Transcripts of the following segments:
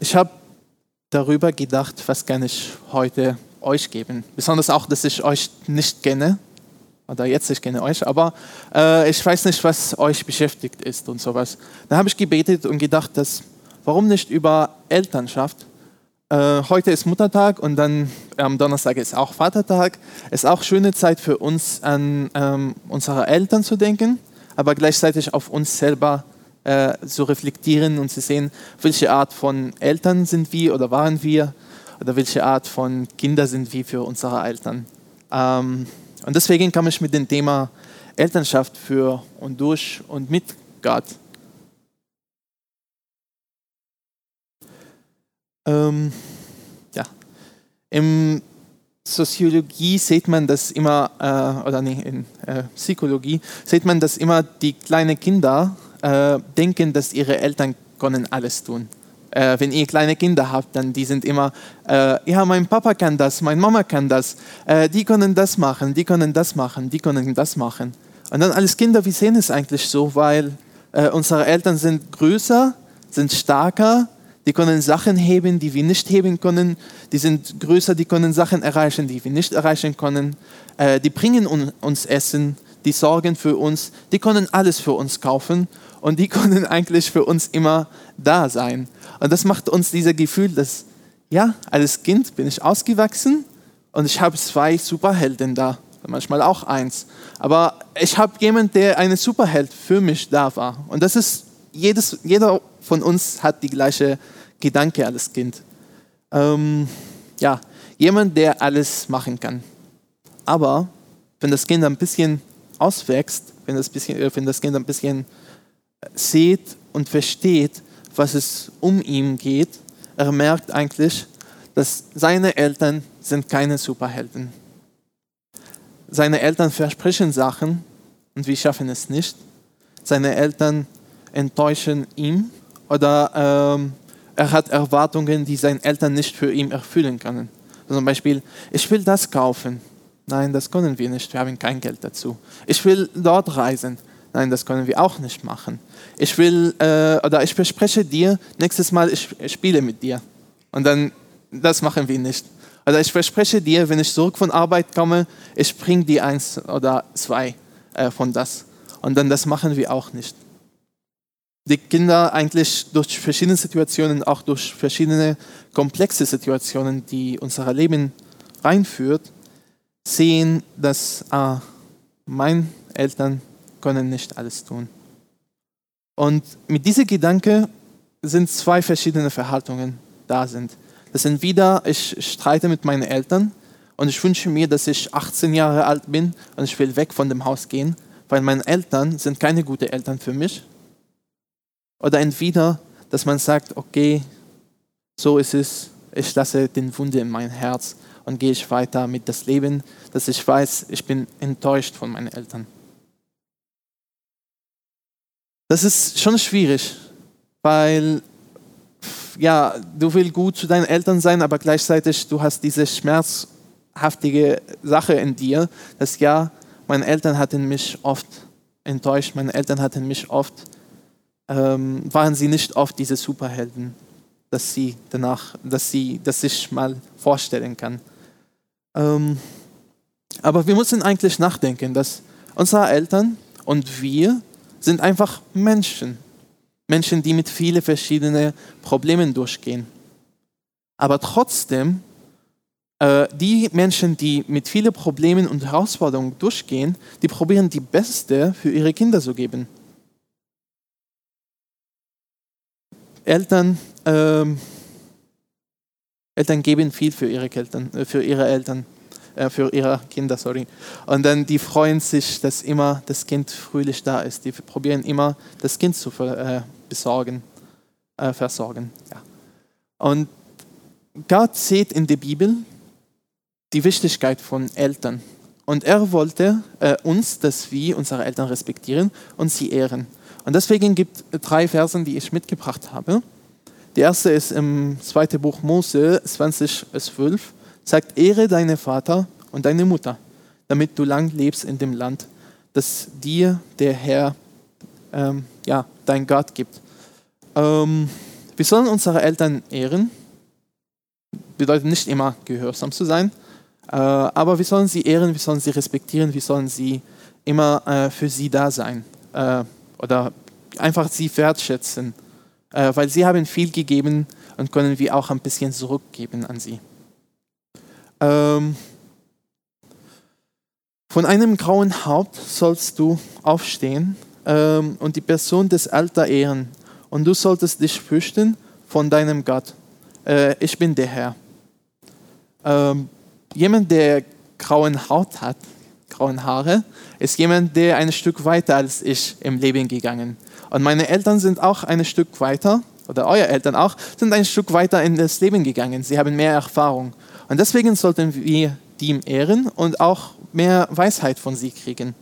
ich habe darüber gedacht, was kann ich heute euch geben. Besonders auch, dass ich euch nicht kenne. Oder jetzt, ich kenne euch, aber äh, ich weiß nicht, was euch beschäftigt ist und sowas. Da habe ich gebetet und gedacht, dass, warum nicht über Elternschaft? Äh, heute ist Muttertag und dann am Donnerstag ist auch Vatertag. Es ist auch schöne Zeit für uns, an ähm, unsere Eltern zu denken, aber gleichzeitig auf uns selber äh, zu reflektieren und zu sehen, welche Art von Eltern sind wir oder waren wir oder welche Art von Kinder sind wir für unsere Eltern. Ähm, und deswegen kam ich mit dem Thema Elternschaft für und durch und mit Gott. Ähm, ja. Im Soziologie sieht man das immer, äh, oder nee, in äh, Psychologie sieht man, dass immer die kleinen Kinder äh, denken, dass ihre Eltern können alles tun. Äh, wenn ihr kleine Kinder habt, dann die sind immer, äh, ja, mein Papa kann das, meine Mama kann das, äh, die können das machen, die können das machen, die können das machen. Und dann als Kinder, wir sehen es eigentlich so, weil äh, unsere Eltern sind größer, sind stärker, die können Sachen heben, die wir nicht heben können, die sind größer, die können Sachen erreichen, die wir nicht erreichen können, äh, die bringen uns Essen, die sorgen für uns, die können alles für uns kaufen und die können eigentlich für uns immer da sein. Und das macht uns dieses Gefühl, dass, ja, als Kind bin ich ausgewachsen und ich habe zwei Superhelden da, manchmal auch eins. Aber ich habe jemanden, der eine Superheld für mich da war. Und das ist, jedes, jeder von uns hat die gleiche Gedanke als Kind. Ähm, ja, jemand, der alles machen kann. Aber wenn das Kind ein bisschen auswächst, wenn das, bisschen, äh, wenn das Kind ein bisschen sieht und versteht, was es um ihn geht, er merkt eigentlich, dass seine Eltern sind keine Superhelden. Seine Eltern versprechen Sachen und wir schaffen es nicht. Seine Eltern enttäuschen ihn oder ähm, er hat Erwartungen, die seine Eltern nicht für ihn erfüllen können. Zum Beispiel, ich will das kaufen. Nein, das können wir nicht, wir haben kein Geld dazu. Ich will dort reisen. Nein, das können wir auch nicht machen. Ich will, äh, oder ich verspreche dir, nächstes Mal ich, ich spiele mit dir. Und dann, das machen wir nicht. Oder ich verspreche dir, wenn ich zurück von Arbeit komme, ich bringe dir eins oder zwei äh, von das. Und dann das machen wir auch nicht. Die Kinder eigentlich durch verschiedene Situationen, auch durch verschiedene komplexe Situationen, die unser Leben reinführt, sehen, dass ah, meine Eltern können nicht alles tun. Und mit diesem Gedanke sind zwei verschiedene Verhaltungen da sind. Das sind wieder, ich streite mit meinen Eltern und ich wünsche mir, dass ich 18 Jahre alt bin und ich will weg von dem Haus gehen, weil meine Eltern sind keine guten Eltern für mich. Oder entweder, dass man sagt, okay, so ist es, ich lasse den Wunde in mein Herz und gehe ich weiter mit das Leben, dass ich weiß, ich bin enttäuscht von meinen Eltern. Das ist schon schwierig, weil ja, du willst gut zu deinen Eltern sein, aber gleichzeitig du hast diese schmerzhaftige Sache in dir, dass ja, meine Eltern hatten mich oft enttäuscht, meine Eltern hatten mich oft, ähm, waren sie nicht oft diese Superhelden, dass sie danach, dass sie, dass ich mal vorstellen kann. Ähm, aber wir müssen eigentlich nachdenken, dass unsere Eltern und wir sind einfach Menschen. Menschen, die mit vielen verschiedenen Problemen durchgehen. Aber trotzdem, äh, die Menschen, die mit vielen Problemen und Herausforderungen durchgehen, die probieren die Beste für ihre Kinder zu geben. Eltern, äh, Eltern geben viel für ihre, Eltern, äh, für ihre Eltern äh, für ihre Kinder, sorry. Und dann die freuen sich, dass immer das Kind fröhlich da ist. Die probieren immer, das Kind zu äh, besorgen, äh, versorgen. Ja. Und Gott sieht in der Bibel die Wichtigkeit von Eltern. Und er wollte äh, uns, dass wir unsere Eltern respektieren und sie ehren. Und deswegen gibt es drei Versen, die ich mitgebracht habe. Der erste ist im zweiten Buch Mose 20, 12 sagt, ehre deinen Vater und deine Mutter, damit du lang lebst in dem Land, das dir der Herr, ähm, ja, dein Gott gibt. Ähm, Wir sollen unsere Eltern ehren. Bedeutet nicht immer gehorsam zu sein, äh, aber wir sollen sie ehren, wir sollen sie respektieren, wir sollen sie immer äh, für sie da sein äh, oder einfach sie wertschätzen, weil sie haben viel gegeben und können wir auch ein bisschen zurückgeben an sie. Ähm, von einem grauen Haupt sollst du aufstehen ähm, und die Person des Alter ehren. Und du solltest dich fürchten von deinem Gott. Äh, ich bin der Herr. Ähm, jemand, der grauen Haut hat, grauen Haare, ist jemand, der ein Stück weiter als ich im Leben gegangen. Und meine Eltern sind auch ein Stück weiter, oder eure Eltern auch, sind ein Stück weiter in das Leben gegangen. Sie haben mehr Erfahrung. Und deswegen sollten wir die ehren und auch mehr Weisheit von sie kriegen.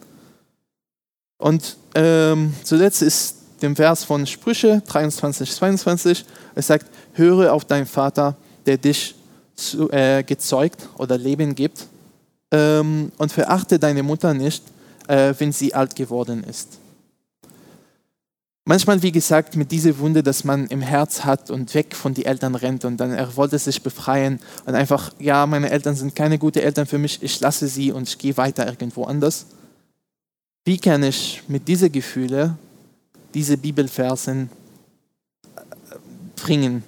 Und ähm, zuletzt ist dem Vers von Sprüche 23, 22, es sagt, höre auf deinen Vater, der dich zu, äh, gezeugt oder Leben gibt ähm, und verachte deine Mutter nicht, äh, wenn sie alt geworden ist. Manchmal, wie gesagt, mit dieser Wunde, dass man im Herz hat und weg von den Eltern rennt und dann er wollte sich befreien und einfach, ja, meine Eltern sind keine guten Eltern für mich, ich lasse sie und ich gehe weiter irgendwo anders. Wie kann ich mit diesen Gefühlen diese Bibelversen äh, bringen?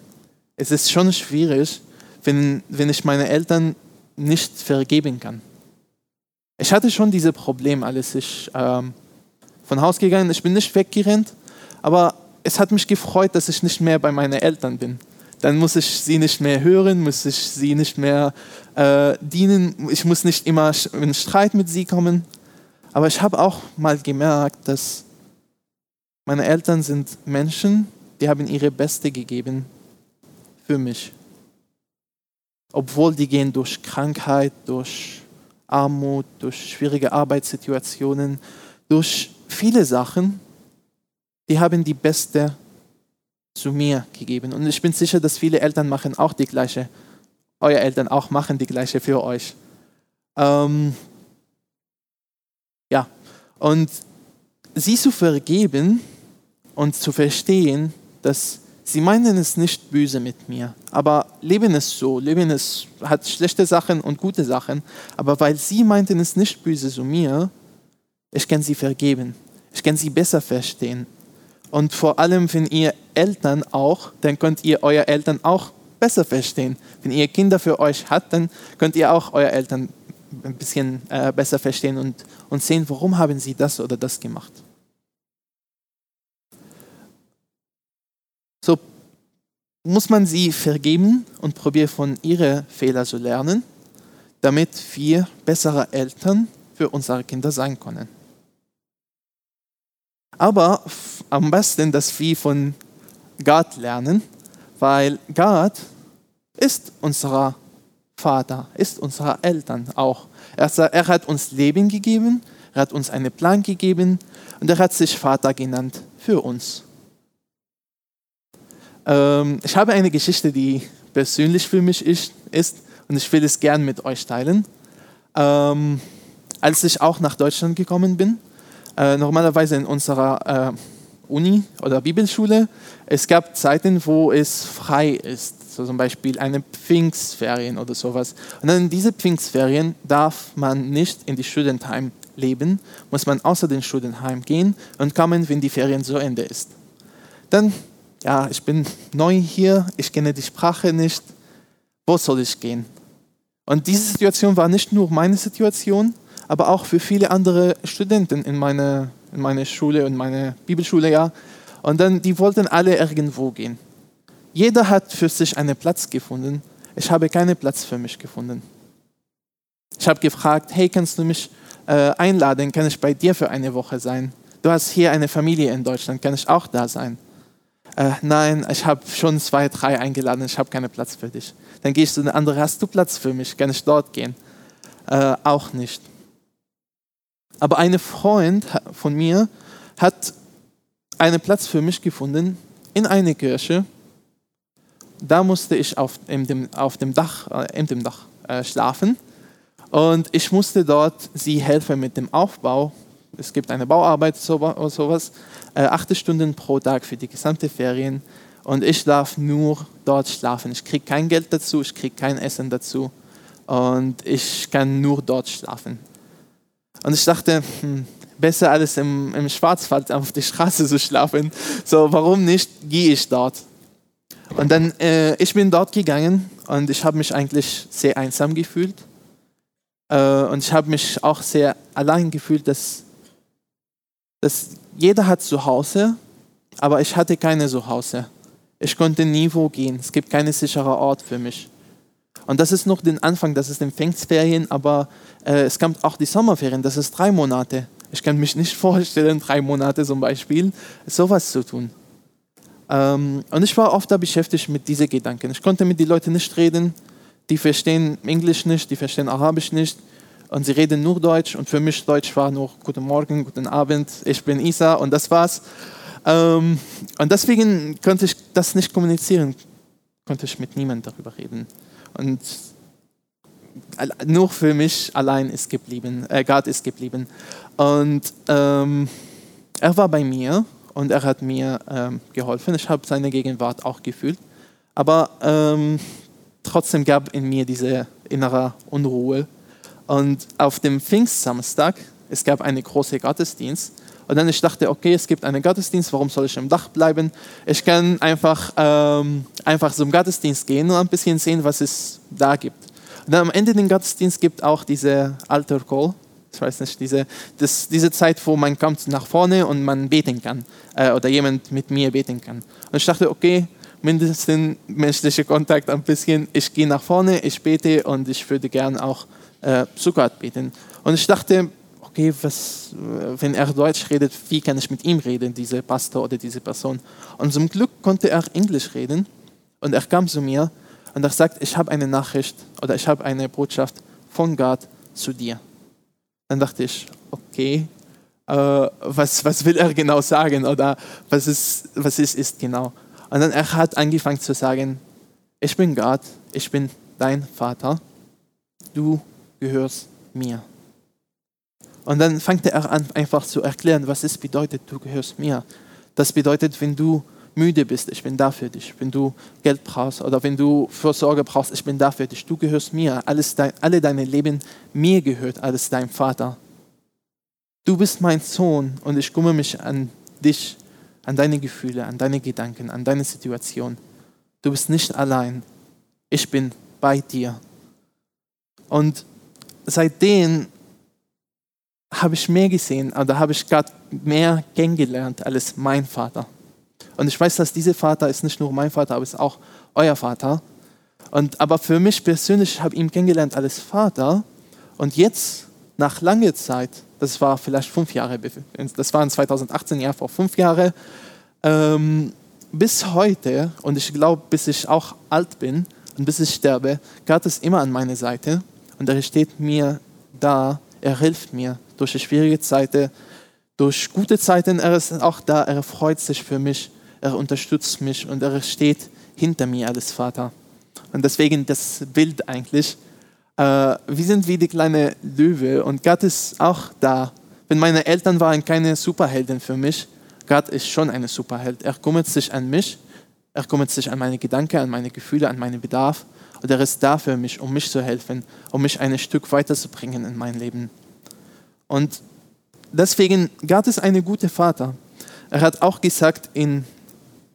Es ist schon schwierig, wenn, wenn ich meine Eltern nicht vergeben kann. Ich hatte schon diese Probleme, als ich ähm, von Haus gegangen Ich bin nicht weggerannt, aber es hat mich gefreut, dass ich nicht mehr bei meinen Eltern bin. Dann muss ich sie nicht mehr hören, muss ich sie nicht mehr äh, dienen. Ich muss nicht immer in Streit mit sie kommen. Aber ich habe auch mal gemerkt, dass meine Eltern sind Menschen, die haben ihre Beste gegeben für mich. Obwohl die gehen durch Krankheit, durch Armut, durch schwierige Arbeitssituationen, durch viele Sachen, die haben die Beste zu mir gegeben. Und ich bin sicher, dass viele Eltern machen auch die gleiche, eure Eltern auch machen die gleiche für euch. Ähm, ja, und sie zu vergeben und zu verstehen, dass sie meinen es nicht böse mit mir, aber Leben ist so, Leben ist, hat schlechte Sachen und gute Sachen, aber weil sie meinten es nicht böse zu mir, ich kann sie vergeben, ich kann sie besser verstehen. Und vor allem, wenn ihr Eltern auch, dann könnt ihr euer Eltern auch besser verstehen. Wenn ihr Kinder für euch habt, dann könnt ihr auch euer Eltern ein bisschen äh, besser verstehen und, und sehen, warum haben sie das oder das gemacht. So muss man sie vergeben und probieren von ihren Fehlern zu lernen, damit wir bessere Eltern für unsere Kinder sein können. Aber am besten, dass wir von Gott lernen, weil Gott ist unser Vater, ist unser Eltern auch. Er hat uns Leben gegeben, er hat uns einen Plan gegeben und er hat sich Vater genannt für uns. Ähm, ich habe eine Geschichte, die persönlich für mich ist, und ich will es gern mit euch teilen. Ähm, als ich auch nach Deutschland gekommen bin, äh, normalerweise in unserer äh, Uni oder Bibelschule, es gab Zeiten, wo es frei ist, so zum Beispiel eine Pfingstferien oder sowas. Und dann in diese Pfingstferien darf man nicht in die Studentheim leben, muss man außer den Studentheim gehen und kommen, wenn die Ferien zu Ende ist. Dann, ja, ich bin neu hier, ich kenne die Sprache nicht, wo soll ich gehen? Und diese Situation war nicht nur meine Situation, aber auch für viele andere Studenten in meiner in meine Schule und meine Bibelschule, ja. Und dann, die wollten alle irgendwo gehen. Jeder hat für sich einen Platz gefunden. Ich habe keinen Platz für mich gefunden. Ich habe gefragt, hey, kannst du mich äh, einladen? Kann ich bei dir für eine Woche sein? Du hast hier eine Familie in Deutschland, kann ich auch da sein? Äh, nein, ich habe schon zwei, drei eingeladen, ich habe keinen Platz für dich. Dann gehe ich zu einer anderen, hast du Platz für mich? Kann ich dort gehen? Äh, auch nicht. Aber ein Freund von mir hat einen Platz für mich gefunden in einer Kirche. Da musste ich auf dem, auf dem Dach, äh, in dem Dach äh, schlafen. Und ich musste dort sie helfen mit dem Aufbau. Es gibt eine Bauarbeit oder sowas. Äh, acht Stunden pro Tag für die gesamte Ferien. und ich darf nur dort schlafen. Ich kriege kein Geld dazu, ich kriege kein Essen dazu und ich kann nur dort schlafen. Und ich dachte, hm, besser alles im, im Schwarzwald auf der Straße zu schlafen. So, warum nicht gehe ich dort? Und dann, äh, ich bin dort gegangen und ich habe mich eigentlich sehr einsam gefühlt. Äh, und ich habe mich auch sehr allein gefühlt, dass, dass jeder hat zu Hause, aber ich hatte keine Zuhause. Ich konnte nie wo gehen. Es gibt keinen sicheren Ort für mich. Und das ist noch den Anfang, das ist den Pfingstferien, aber äh, es kommt auch die Sommerferien, das ist drei Monate. Ich kann mich nicht vorstellen, drei Monate zum Beispiel, sowas zu tun. Ähm, und ich war oft da beschäftigt mit diesen Gedanken. Ich konnte mit den Leuten nicht reden, die verstehen Englisch nicht, die verstehen Arabisch nicht und sie reden nur Deutsch und für mich Deutsch war nur Guten Morgen, Guten Abend, ich bin Isa und das war's. Ähm, und deswegen konnte ich das nicht kommunizieren, konnte ich mit niemandem darüber reden. Und nur für mich allein ist geblieben, äh, Gott ist geblieben. Und ähm, er war bei mir und er hat mir ähm, geholfen. Ich habe seine Gegenwart auch gefühlt. Aber ähm, trotzdem gab in mir diese innere Unruhe. Und auf dem Pfingstsamstag, es gab einen großen Gottesdienst und dann ich dachte, okay, es gibt einen Gottesdienst, warum soll ich im Dach bleiben? Ich kann einfach, ähm, einfach zum Gottesdienst gehen und ein bisschen sehen, was es da gibt. Und dann am Ende des Gottesdienstes gibt auch diese Alter Call. Ich weiß nicht, diese, das, diese Zeit, wo man kommt nach vorne und man beten kann äh, oder jemand mit mir beten kann. Und ich dachte, okay, mindestens menschlicher Kontakt ein bisschen. Ich gehe nach vorne, ich bete und ich würde gerne auch äh, zu Gott beten. Und ich dachte, okay, was, wenn er Deutsch redet, wie kann ich mit ihm reden, dieser Pastor oder diese Person? Und zum Glück konnte er Englisch reden und er kam zu mir und er sagt, ich habe eine Nachricht oder ich habe eine Botschaft von Gott zu dir. Dann dachte ich, okay, äh, was, was will er genau sagen oder was ist, was ist, ist genau? Und dann er hat angefangen zu sagen, ich bin Gott, ich bin dein Vater, du gehörst mir. Und dann fängt er an, einfach zu erklären, was es bedeutet, du gehörst mir. Das bedeutet, wenn du müde bist, ich bin da für dich. Wenn du Geld brauchst oder wenn du Fürsorge brauchst, ich bin da für dich. Du gehörst mir. Alles dein, alle deine Leben, mir gehört alles dein Vater. Du bist mein Sohn und ich kümmere mich an dich, an deine Gefühle, an deine Gedanken, an deine Situation. Du bist nicht allein. Ich bin bei dir. Und seitdem habe ich mehr gesehen, oder habe ich Gott mehr kennengelernt als mein Vater. Und ich weiß, dass dieser Vater ist nicht nur mein Vater, aber ist auch euer Vater. Und, aber für mich persönlich, ich habe ihn kennengelernt als Vater. Und jetzt, nach langer Zeit, das war vielleicht fünf Jahre, das war in 2018, ja, vor fünf Jahren, ähm, bis heute, und ich glaube, bis ich auch alt bin und bis ich sterbe, Gott ist immer an meiner Seite und er steht mir da, er hilft mir durch schwierige Zeiten, durch gute Zeiten, er ist auch da, er freut sich für mich, er unterstützt mich und er steht hinter mir als Vater. Und deswegen das Bild eigentlich, äh, wir sind wie die kleine Löwe und Gott ist auch da. Wenn meine Eltern waren keine Superhelden für mich, Gott ist schon eine Superheld. Er kümmert sich an mich, er kümmert sich an meine Gedanken, an meine Gefühle, an meinen Bedarf. Und er ist da für mich, um mich zu helfen, um mich ein Stück weiterzubringen in mein Leben. Und deswegen, Gott ist ein guter Vater. Er hat auch gesagt in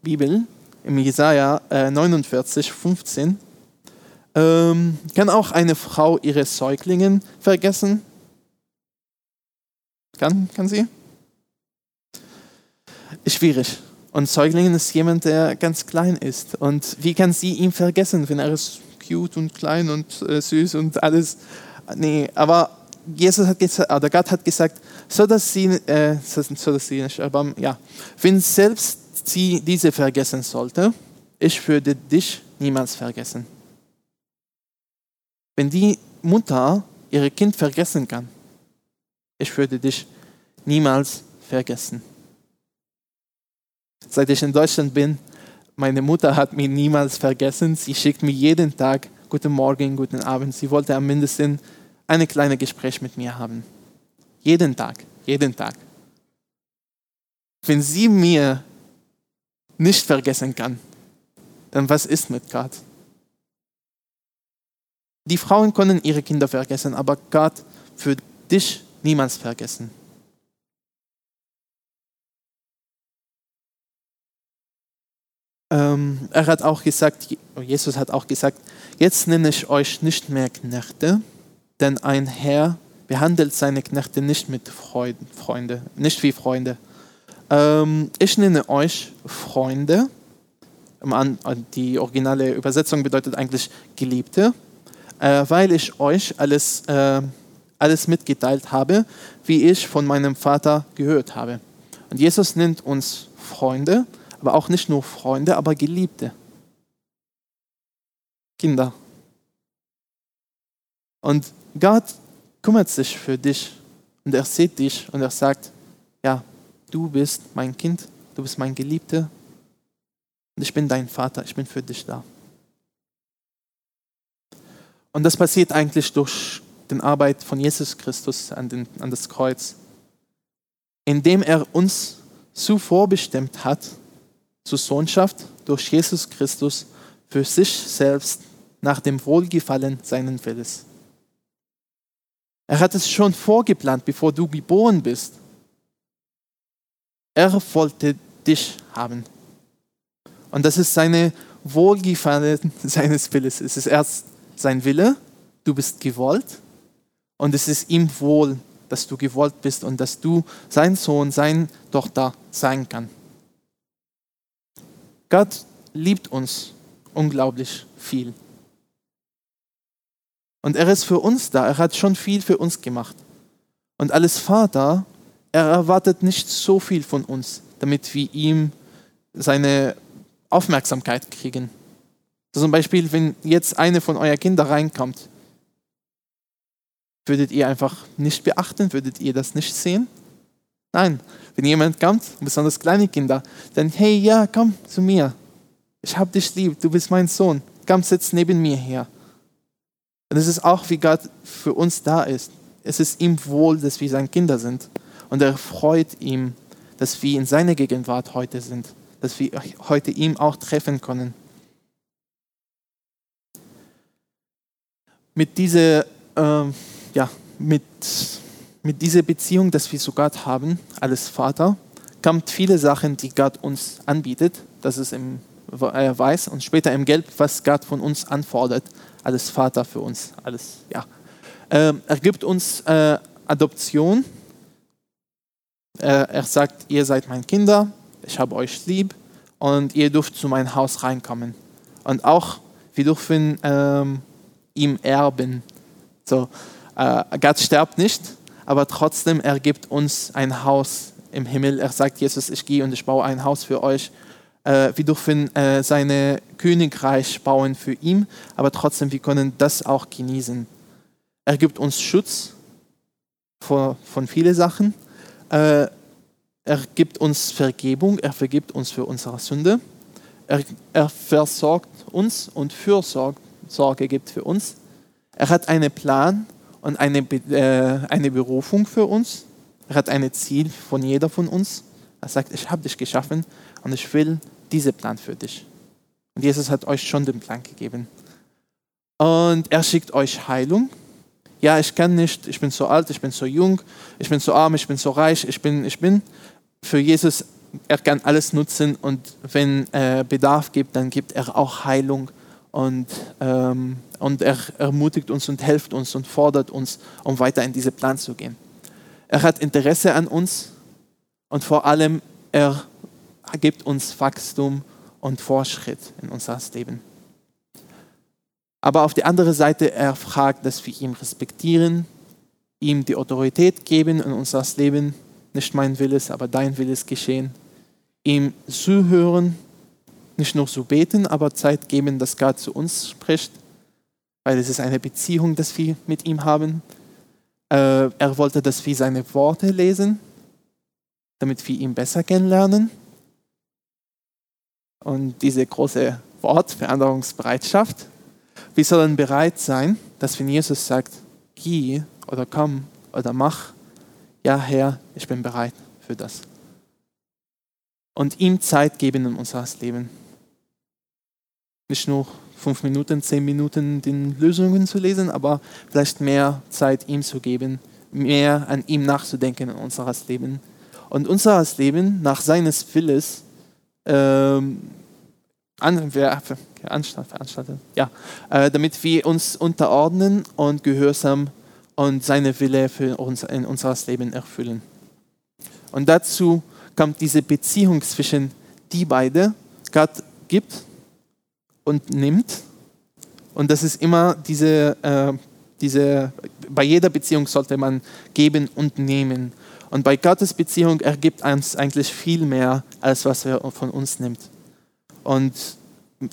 Bibel, im Jesaja äh, 49, 15, ähm, kann auch eine Frau ihre Säuglingen vergessen? Kann, kann sie? Schwierig. Und Säuglingen ist jemand, der ganz klein ist. Und wie kann sie ihn vergessen, wenn er ist cute und klein und äh, süß und alles? Nee, aber Jesus hat gesagt, oder Gott hat gesagt, so dass sie, äh, so dass sie aber ja, wenn selbst sie diese vergessen sollte, ich würde dich niemals vergessen. Wenn die Mutter ihr Kind vergessen kann, ich würde dich niemals vergessen. Seit ich in Deutschland bin, meine Mutter hat mich niemals vergessen. Sie schickt mir jeden Tag Guten Morgen, guten Abend. Sie wollte am mindesten ein kleines Gespräch mit mir haben. Jeden Tag, jeden Tag. Wenn sie mir nicht vergessen kann, dann was ist mit Gott? Die Frauen können ihre Kinder vergessen, aber Gott für dich niemals vergessen. Ähm, er hat auch gesagt, Jesus hat auch gesagt, jetzt nenne ich euch nicht mehr Knechte, denn ein Herr behandelt seine Knechte nicht mit Freunde, nicht wie Freunde. Ähm, ich nenne euch Freunde. Die originale Übersetzung bedeutet eigentlich Geliebte, äh, weil ich euch alles, äh, alles mitgeteilt habe, wie ich von meinem Vater gehört habe. Und Jesus nennt uns Freunde aber auch nicht nur Freunde, aber Geliebte. Kinder. Und Gott kümmert sich für dich und er sieht dich und er sagt, ja, du bist mein Kind, du bist mein Geliebter und ich bin dein Vater, ich bin für dich da. Und das passiert eigentlich durch die Arbeit von Jesus Christus an, den, an das Kreuz, indem er uns so vorbestimmt hat, zur Sohnschaft durch Jesus Christus für sich selbst nach dem Wohlgefallen seinen Willens. Er hat es schon vorgeplant, bevor du geboren bist. Er wollte dich haben. Und das ist seine Wohlgefallen seines Willens. Es ist erst sein Wille, du bist gewollt und es ist ihm wohl, dass du gewollt bist und dass du sein Sohn, sein Tochter sein kannst. Gott liebt uns unglaublich viel. Und er ist für uns da. Er hat schon viel für uns gemacht. Und als Vater, er erwartet nicht so viel von uns, damit wir ihm seine Aufmerksamkeit kriegen. Zum Beispiel, wenn jetzt eine von euren Kindern reinkommt, würdet ihr einfach nicht beachten, würdet ihr das nicht sehen? Nein, wenn jemand kommt, besonders kleine Kinder, dann, hey, ja, komm zu mir. Ich habe dich lieb, du bist mein Sohn. Komm, sitz neben mir her. Und es ist auch, wie Gott für uns da ist. Es ist ihm wohl, dass wir seine Kinder sind. Und er freut ihm, dass wir in seiner Gegenwart heute sind, dass wir heute ihm auch treffen können. Mit dieser, äh, ja, mit mit dieser Beziehung, dass wir zu Gott haben, als Vater, kommt viele Sachen, die Gott uns anbietet. Das ist im Weiß und später im Gelb, was Gott von uns anfordert, als Vater für uns. Alles, ja. Ähm, er gibt uns äh, Adoption. Äh, er sagt, ihr seid meine Kinder, ich habe euch lieb und ihr dürft zu meinem Haus reinkommen. Und auch, wir dürfen ähm, ihm erben. So, äh, Gott stirbt nicht, aber trotzdem, er gibt uns ein Haus im Himmel. Er sagt, Jesus, ich gehe und ich baue ein Haus für euch. Äh, wir dürfen äh, sein Königreich bauen für ihn, aber trotzdem, wir können das auch genießen. Er gibt uns Schutz vor, von vielen Sachen. Äh, er gibt uns Vergebung, er vergibt uns für unsere Sünde. Er, er versorgt uns und Fürsorge gibt für uns. Er hat einen Plan und eine, äh, eine Berufung für uns. Er hat ein Ziel von jeder von uns. Er sagt, ich habe dich geschaffen und ich will diesen Plan für dich. Und Jesus hat euch schon den Plan gegeben. Und er schickt euch Heilung. Ja, ich kann nicht, ich bin so alt, ich bin so jung, ich bin so arm, ich bin so reich, ich bin, ich bin. Für Jesus, er kann alles nutzen und wenn er Bedarf gibt, dann gibt er auch Heilung und, ähm, und er ermutigt uns und hilft uns und fordert uns, um weiter in diesen Plan zu gehen. Er hat Interesse an uns und vor allem er gibt uns Wachstum und Fortschritt in unser Leben. Aber auf der anderen Seite, er fragt, dass wir ihn respektieren, ihm die Autorität geben in unser Leben. Nicht mein Wille, aber dein Wille ist geschehen. Ihm zuhören nicht nur so beten, aber Zeit geben, dass Gott zu uns spricht, weil es ist eine Beziehung, dass wir mit ihm haben. Äh, er wollte, dass wir seine Worte lesen, damit wir ihn besser kennenlernen. Und diese große Wortveränderungsbereitschaft. Wir sollen bereit sein, dass wenn Jesus sagt, geh oder komm oder mach, ja Herr, ich bin bereit für das. Und ihm Zeit geben in unser Leben. Nicht nur fünf Minuten, zehn Minuten den Lösungen zu lesen, aber vielleicht mehr Zeit ihm zu geben, mehr an ihm nachzudenken in unseres Leben. Und unseres Leben nach seines Willes ähm, ja, äh, damit wir uns unterordnen und gehorsam und seine Wille für uns in unseres Leben erfüllen. Und dazu kommt diese Beziehung zwischen die beiden. Gott gibt und nimmt. Und das ist immer diese, äh, diese, bei jeder Beziehung sollte man geben und nehmen. Und bei Gottes Beziehung ergibt uns eigentlich viel mehr, als was er von uns nimmt. Und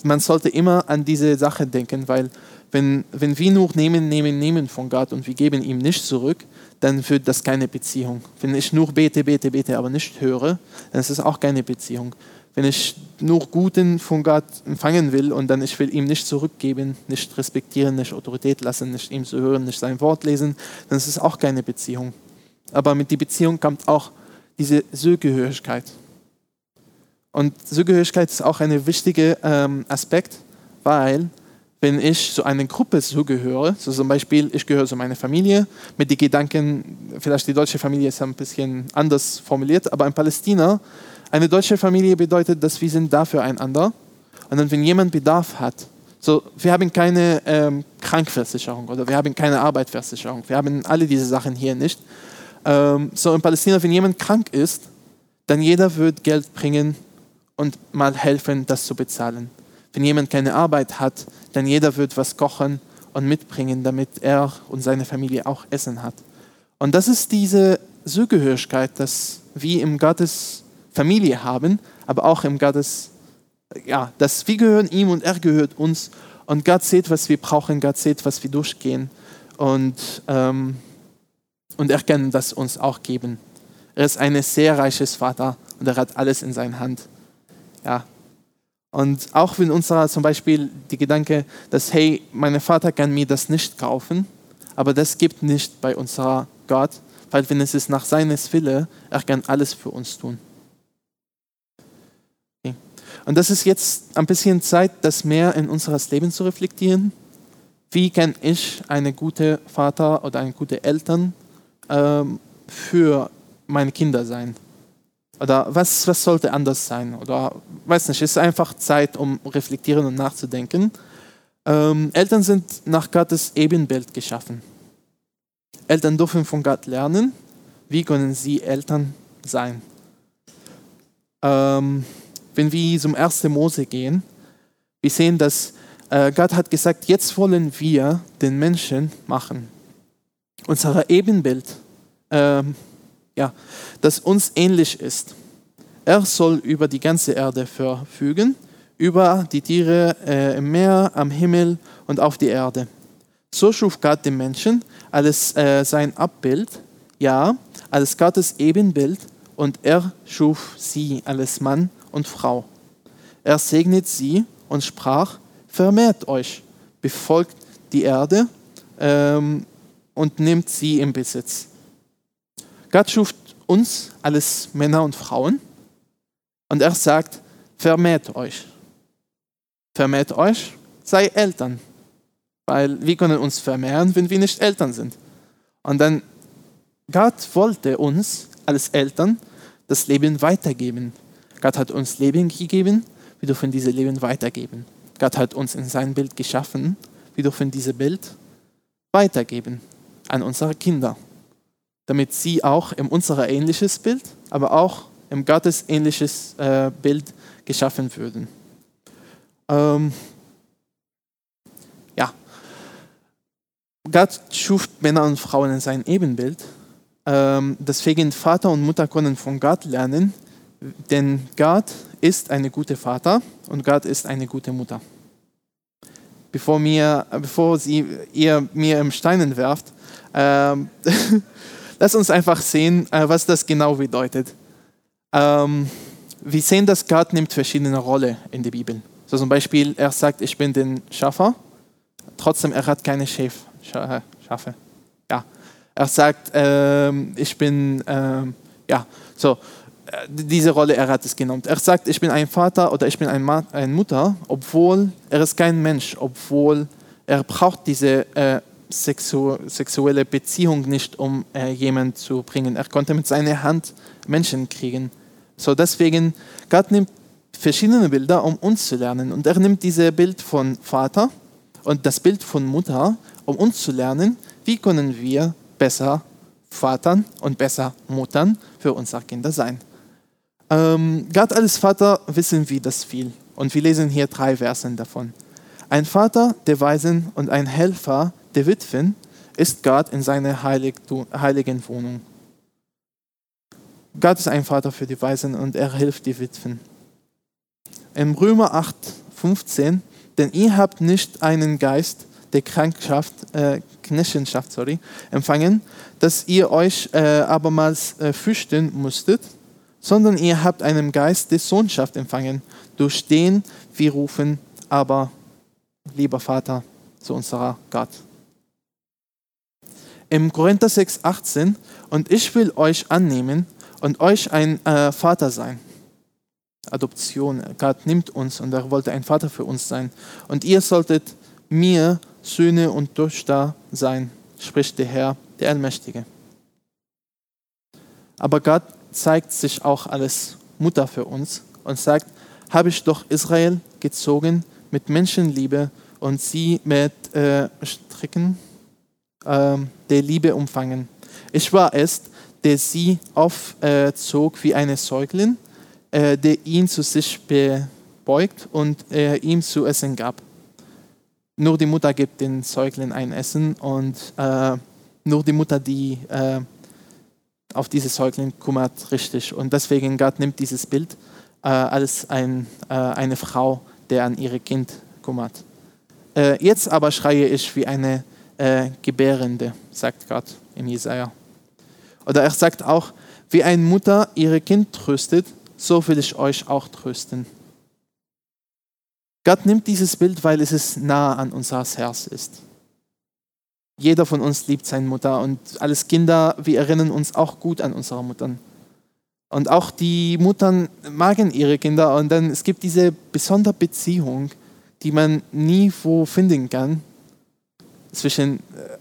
man sollte immer an diese Sache denken, weil wenn, wenn wir nur nehmen, nehmen, nehmen von Gott und wir geben ihm nicht zurück, dann führt das keine Beziehung. Wenn ich nur bete, bete, bete, aber nicht höre, dann ist es auch keine Beziehung. Wenn ich nur Guten von Gott empfangen will und dann ich will ihm nicht zurückgeben, nicht respektieren, nicht Autorität lassen, nicht ihm zu hören, nicht sein Wort lesen, dann ist es auch keine Beziehung. Aber mit der Beziehung kommt auch diese Zugehörigkeit. Und Zugehörigkeit ist auch ein wichtiger ähm, Aspekt, weil wenn ich zu einer Gruppe zugehöre, so zum Beispiel ich gehöre zu meiner Familie, mit den Gedanken, vielleicht die deutsche Familie ist ein bisschen anders formuliert, aber in Palästina, eine deutsche Familie bedeutet, dass wir sind da füreinander. Und dann, wenn jemand Bedarf hat, so, wir haben keine ähm, Krankversicherung oder wir haben keine Arbeitsversicherung, wir haben alle diese Sachen hier nicht. Ähm, so in Palästina, wenn jemand krank ist, dann jeder wird Geld bringen und mal helfen, das zu bezahlen. Wenn jemand keine Arbeit hat, dann jeder wird was kochen und mitbringen, damit er und seine Familie auch Essen hat. Und das ist diese Zugehörigkeit, dass wir im Gottes Familie haben, aber auch im Gottes, ja, dass wir gehören ihm und er gehört uns. Und Gott sieht, was wir brauchen, Gott sieht, was wir durchgehen. Und, ähm, und er kann das uns auch geben. Er ist ein sehr reiches Vater und er hat alles in seiner Hand. Ja. Und auch wenn unser zum Beispiel die Gedanke, dass, hey, mein Vater kann mir das nicht kaufen, aber das gibt nicht bei unserer Gott, weil wenn es ist nach seines Wille, er kann alles für uns tun. Und das ist jetzt ein bisschen Zeit, das mehr in unseres Leben zu reflektieren. Wie kann ich eine gute Vater oder eine gute Eltern ähm, für meine Kinder sein? Oder was, was sollte anders sein? Oder weiß nicht, es ist einfach Zeit, um reflektieren und nachzudenken. Ähm, Eltern sind nach Gottes Ebenbild geschaffen. Eltern dürfen von Gott lernen. Wie können sie Eltern sein? Ähm, wenn wir zum 1. Mose gehen, wir sehen, dass äh, Gott hat gesagt, jetzt wollen wir den Menschen machen. Unser Ebenbild ähm, ja, das uns ähnlich ist. Er soll über die ganze Erde verfügen, über die Tiere äh, im Meer, am Himmel und auf die Erde. So schuf Gott den Menschen als äh, sein Abbild, ja, als Gottes Ebenbild, und er schuf sie als Mann und Frau. Er segnet sie und sprach, vermehrt euch, befolgt die Erde ähm, und nimmt sie in Besitz. Gott schuf uns alles Männer und Frauen und er sagt, vermehrt euch. Vermehrt euch, sei Eltern. Weil wir können uns vermehren, wenn wir nicht Eltern sind. Und dann, Gott wollte uns als Eltern das Leben weitergeben. Gott hat uns Leben gegeben, wir dürfen dieses Leben weitergeben. Gott hat uns in sein Bild geschaffen, wir dürfen dieses Bild weitergeben an unsere Kinder damit sie auch in unser ähnliches Bild, aber auch im Gottes ähnliches äh, Bild geschaffen würden. Ähm, ja, Gott schuf Männer und Frauen in sein Ebenbild. Ähm, deswegen Vater und Mutter können von Gott lernen, denn Gott ist eine gute Vater und Gott ist eine gute Mutter. Bevor, mir, bevor sie, ihr mir im Steinen werft, ähm, Lass uns einfach sehen, äh, was das genau bedeutet. Ähm, wir sehen, dass Gott nimmt verschiedene Rollen in der Bibel. So zum Beispiel, er sagt, ich bin den Schaffer, trotzdem er hat keine Schäf, äh, Schafe. Ja. Er sagt, ähm, ich bin, ähm, ja, so. Diese Rolle, er hat es genommen. Er sagt, ich bin ein Vater oder ich bin ein Ma eine Mutter, obwohl er ist kein Mensch, obwohl er braucht diese äh, sexu sexuelle Beziehung nicht, um äh, jemanden zu bringen. Er konnte mit seiner Hand Menschen kriegen. So deswegen, Gott nimmt verschiedene Bilder, um uns zu lernen. Und er nimmt dieses Bild von Vater und das Bild von Mutter, um uns zu lernen, wie können wir besser Vatern und besser Muttern für unsere Kinder sein. Ähm, Gott als Vater wissen wir das viel. Und wir lesen hier drei Versen davon. Ein Vater der Weisen und ein Helfer der Witwen ist Gott in seiner heiligen Wohnung. Gott ist ein Vater für die Weisen und er hilft die Witwen. Im Römer 8, 15, denn ihr habt nicht einen Geist der Krankschaft, äh, Knechenschaft sorry, empfangen, dass ihr euch äh, abermals äh, fürchten musstet, sondern ihr habt einen Geist der Sohnschaft empfangen, durch den wir rufen, aber lieber Vater, zu unserer Gott. Im Korinther 6, 18, und ich will euch annehmen und euch ein äh, Vater sein. Adoption. Gott nimmt uns und er wollte ein Vater für uns sein. Und ihr solltet mir Söhne und Töchter sein, spricht der Herr, der Allmächtige. Aber Gott zeigt sich auch als Mutter für uns und sagt, habe ich doch Israel gezogen mit Menschenliebe und sie mit äh, Stricken äh, der Liebe umfangen. Ich war es, der sie aufzog äh, wie eine Säugling, äh, der ihn zu sich beugt und äh, ihm zu essen gab. Nur die Mutter gibt den Säugling ein Essen und äh, nur die Mutter, die auf dieses Säugling kümmert, richtig. Und deswegen Gott nimmt dieses Bild äh, als ein, äh, eine Frau, der an ihr Kind kümmert. Äh, jetzt aber schreie ich wie eine äh, Gebärende, sagt Gott im Jesaja. Oder er sagt auch, wie eine Mutter ihre Kind tröstet, so will ich euch auch trösten. Gott nimmt dieses Bild, weil es nah an unser Herz ist. Jeder von uns liebt seine Mutter und als Kinder, wir erinnern uns auch gut an unsere Muttern. Und auch die Muttern magen ihre Kinder und dann es gibt diese besondere Beziehung, die man nie wo finden kann zwischen äh,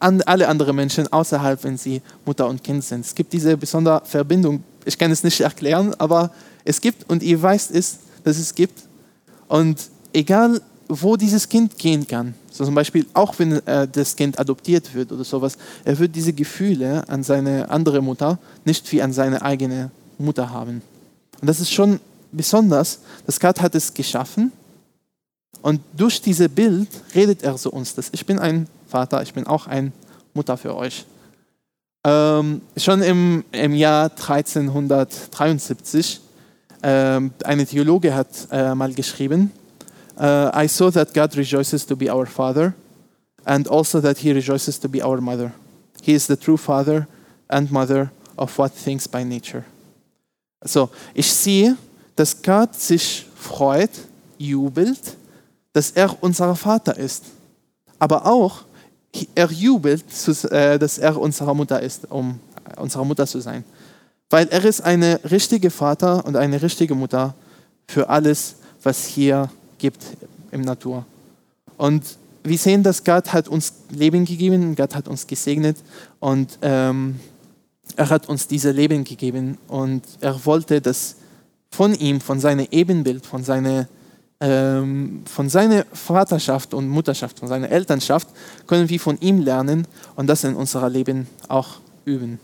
an, alle anderen Menschen außerhalb, wenn sie Mutter und Kind sind. Es gibt diese besondere Verbindung. Ich kann es nicht erklären, aber es gibt und ihr weißt es, dass es gibt. Und egal, wo dieses Kind gehen kann, so zum Beispiel auch wenn äh, das Kind adoptiert wird oder sowas, er wird diese Gefühle an seine andere Mutter nicht wie an seine eigene Mutter haben. Und das ist schon besonders, dass Gott hat es geschaffen und durch dieses Bild redet er zu uns, dass ich bin ein Vater, ich bin auch eine Mutter für euch. Ähm, schon im, im Jahr 1373, ähm, eine Theologe hat äh, mal geschrieben, uh, I saw that God rejoices to be our Father and also that He rejoices to be our Mother. He is the true Father and Mother of what things by nature. So, ich sehe, dass Gott sich freut, jubelt, dass er unser Vater ist. Aber auch, er jubelt, äh, dass er unsere Mutter ist, um unsere Mutter zu sein. Weil er ist eine richtige Vater und eine richtige Mutter für alles, was hier gibt im Natur. Und wir sehen, dass Gott hat uns Leben gegeben, Gott hat uns gesegnet und ähm, er hat uns dieses Leben gegeben und er wollte, dass von ihm, von seinem Ebenbild, von seiner ähm, von seiner Vaterschaft und Mutterschaft, von seiner Elternschaft, können wir von ihm lernen und das in unserem Leben auch üben.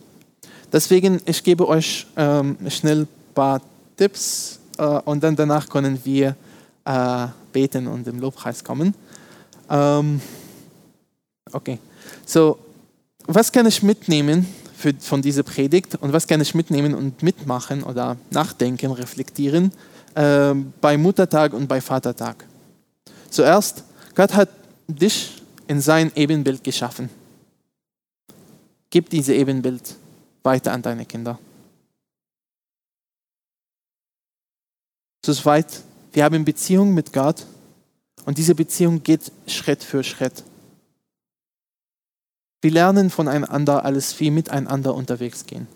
Deswegen, ich gebe euch ähm, schnell ein paar Tipps äh, und dann danach können wir äh, beten und im Lobpreis kommen. Ähm, okay, so, was kann ich mitnehmen für, von dieser Predigt und was kann ich mitnehmen und mitmachen oder nachdenken, reflektieren? äh, bei Muttertag und bei Vatertag. Zuerst, Gott hat dich in sein Ebenbild geschaffen. Gib dieses Ebenbild weiter an deine Kinder. Zu zweit, wir haben Beziehung mit Gott und diese Beziehung geht Schritt für Schritt. Wir lernen voneinander alles wie miteinander unterwegs gehen.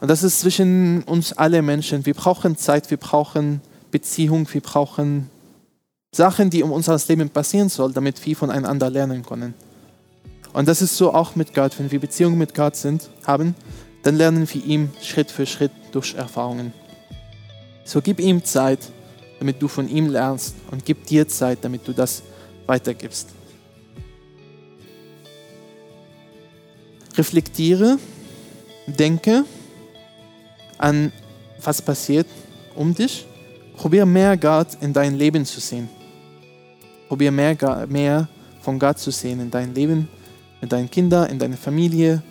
Und das ist zwischen uns alle Menschen. Wir brauchen Zeit, wir brauchen Beziehung, wir brauchen Sachen, die um unser Leben passieren sollen, damit wir voneinander lernen können. Und das ist so auch mit Gott. Wenn wir Beziehungen mit Gott sind, haben, dann lernen wir ihm Schritt für Schritt durch Erfahrungen. So gib ihm Zeit, damit du von ihm lernst und gib dir Zeit, damit du das weitergibst. Reflektiere, denke an, was passiert um dich. Probier mehr Gott in dein Leben zu sehen. Probier mehr, mehr von Gott zu sehen in dein Leben, mit deinen Kindern, in deiner Familie,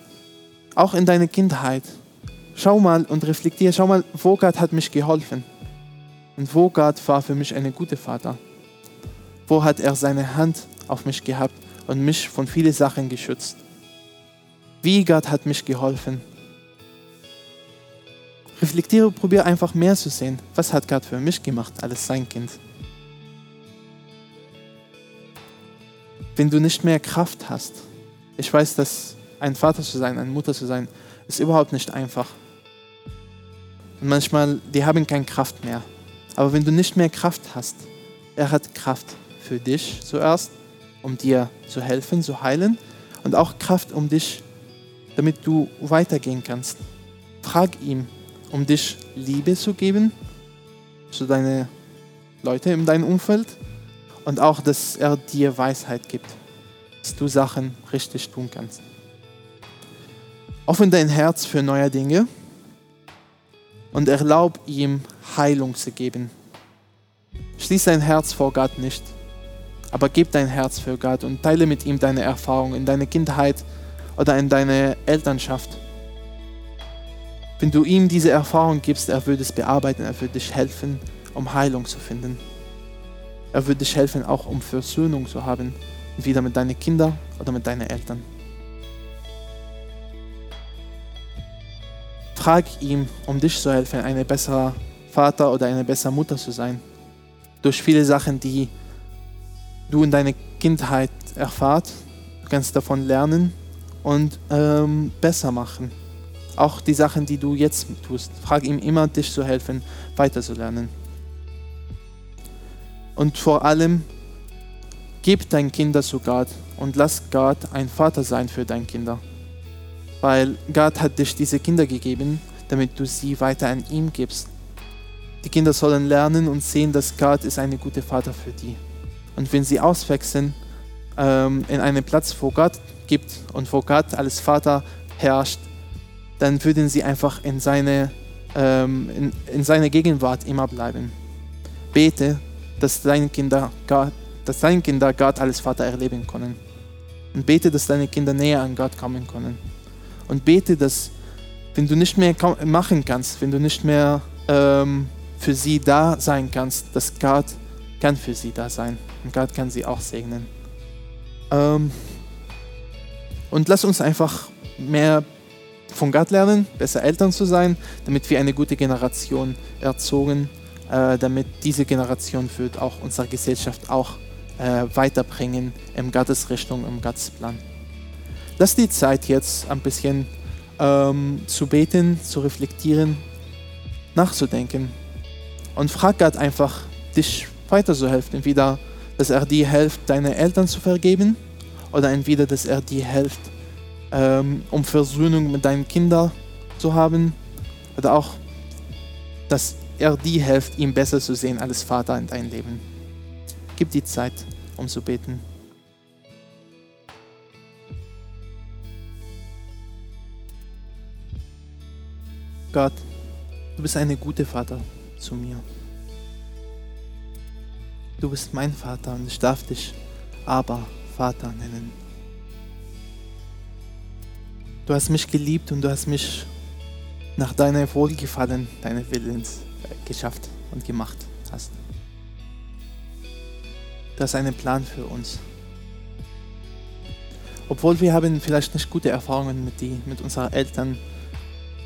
auch in deiner Kindheit. Schau mal und reflektiere, schau mal, wo Gott hat mich geholfen und wo Gott war für mich ein guter Vater. Wo hat er seine Hand auf mich gehabt und mich von vielen Sachen geschützt. Wie Gott hat mich geholfen. Reflektiere, probiere einfach mehr zu sehen. Was hat Gott für mich gemacht als sein Kind? Wenn du nicht mehr Kraft hast, ich weiß, dass ein Vater zu sein, eine Mutter zu sein, ist überhaupt nicht einfach. Und manchmal, die haben keine Kraft mehr. Aber wenn du nicht mehr Kraft hast, er hat Kraft für dich zuerst, um dir zu helfen, zu heilen und auch Kraft, um dich, damit du weitergehen kannst. Frag ihm, um dich Liebe zu geben zu deinen Leuten in deinem Umfeld und auch, dass er dir Weisheit gibt dass du Sachen richtig tun kannst. Offen dein Herz für neue Dinge und erlaub ihm Heilung zu geben. Schließ dein Herz vor Gott nicht, aber gib dein Herz für Gott und teile mit ihm deine Erfahrungen in deiner Kindheit oder in deiner Elternschaft. Wenn du ihm diese Erfahrung gibst, er wird es bearbeiten, er wird dich helfen, um Heilung zu finden. Er wird dich helfen, auch um Versöhnung zu haben Entweder mit deinen Kindern oder mit deinen Eltern. Frag ihm, um dich zu helfen, ein besserer Vater oder eine bessere Mutter zu sein. Durch viele Sachen, die du in deiner Kindheit erfahrt, du kannst davon lernen und ähm, besser machen. Auch die Sachen, die du jetzt tust. Frag ihm immer, dich zu helfen, weiterzulernen. Und vor allem Gib dein Kinder zu Gott und lass Gott ein Vater sein für deine Kinder. Weil Gott hat dich diese Kinder gegeben, damit du sie weiter an ihm gibst. Die Kinder sollen lernen und sehen, dass Gott ist ein guter Vater für die. Und wenn sie auswechseln ähm, in einen Platz, wo Gott gibt und wo Gott als Vater herrscht, dann würden sie einfach in seine, ähm, in, in seine Gegenwart immer bleiben. Bete, dass deine Kinder Gott dass deine Kinder Gott als Vater erleben können. Und bete, dass deine Kinder näher an Gott kommen können. Und bete, dass, wenn du nicht mehr machen kannst, wenn du nicht mehr ähm, für sie da sein kannst, dass Gott kann für sie da sein. Und Gott kann sie auch segnen. Ähm, und lass uns einfach mehr von Gott lernen, besser Eltern zu sein, damit wir eine gute Generation erzogen, äh, damit diese Generation wird auch unsere Gesellschaft auch äh, weiterbringen in Gottes Richtung, im Gottes Plan. Lass die Zeit jetzt ein bisschen ähm, zu beten, zu reflektieren, nachzudenken und frag Gott einfach, dich weiterzuhelfen. Entweder, dass er dir hilft, deine Eltern zu vergeben oder entweder, dass er dir hilft, ähm, um Versöhnung mit deinen Kindern zu haben oder auch, dass er dir hilft, ihn besser zu sehen als Vater in deinem Leben. Gib die Zeit, um zu beten. Gott, du bist ein guter Vater zu mir. Du bist mein Vater und ich darf dich aber Vater nennen. Du hast mich geliebt und du hast mich nach deiner Wohlgefallen, deiner Willens geschafft und gemacht hast. Du hast einen Plan für uns. Obwohl wir haben vielleicht nicht gute Erfahrungen mit, die, mit unseren Eltern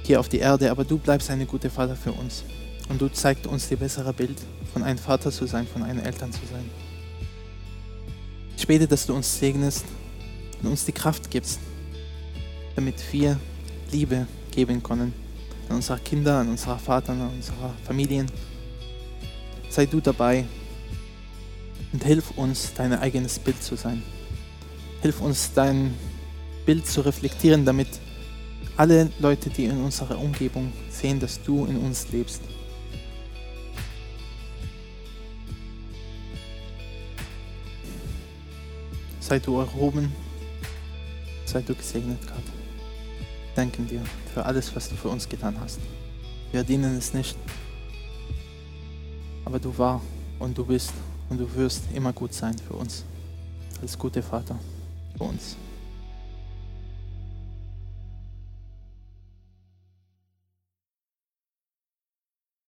hier auf der Erde, aber du bleibst ein guter Vater für uns. Und du zeigst uns das bessere Bild, von einem Vater zu sein, von einem Eltern zu sein. Ich bete, dass du uns segnest und uns die Kraft gibst, damit wir Liebe geben können an unserer Kinder, an unserer Vater, an unserer Familien. Sei du dabei und hilf uns, dein eigenes Bild zu sein. Hilf uns, dein Bild zu reflektieren, damit alle Leute, die in unserer Umgebung sehen, dass du in uns lebst. Sei du erhoben, sei du gesegnet, Gott. Danken dir für alles, was du für uns getan hast. Wir verdienen es nicht, aber du war und du bist und du wirst immer gut sein für uns, als guter Vater für uns.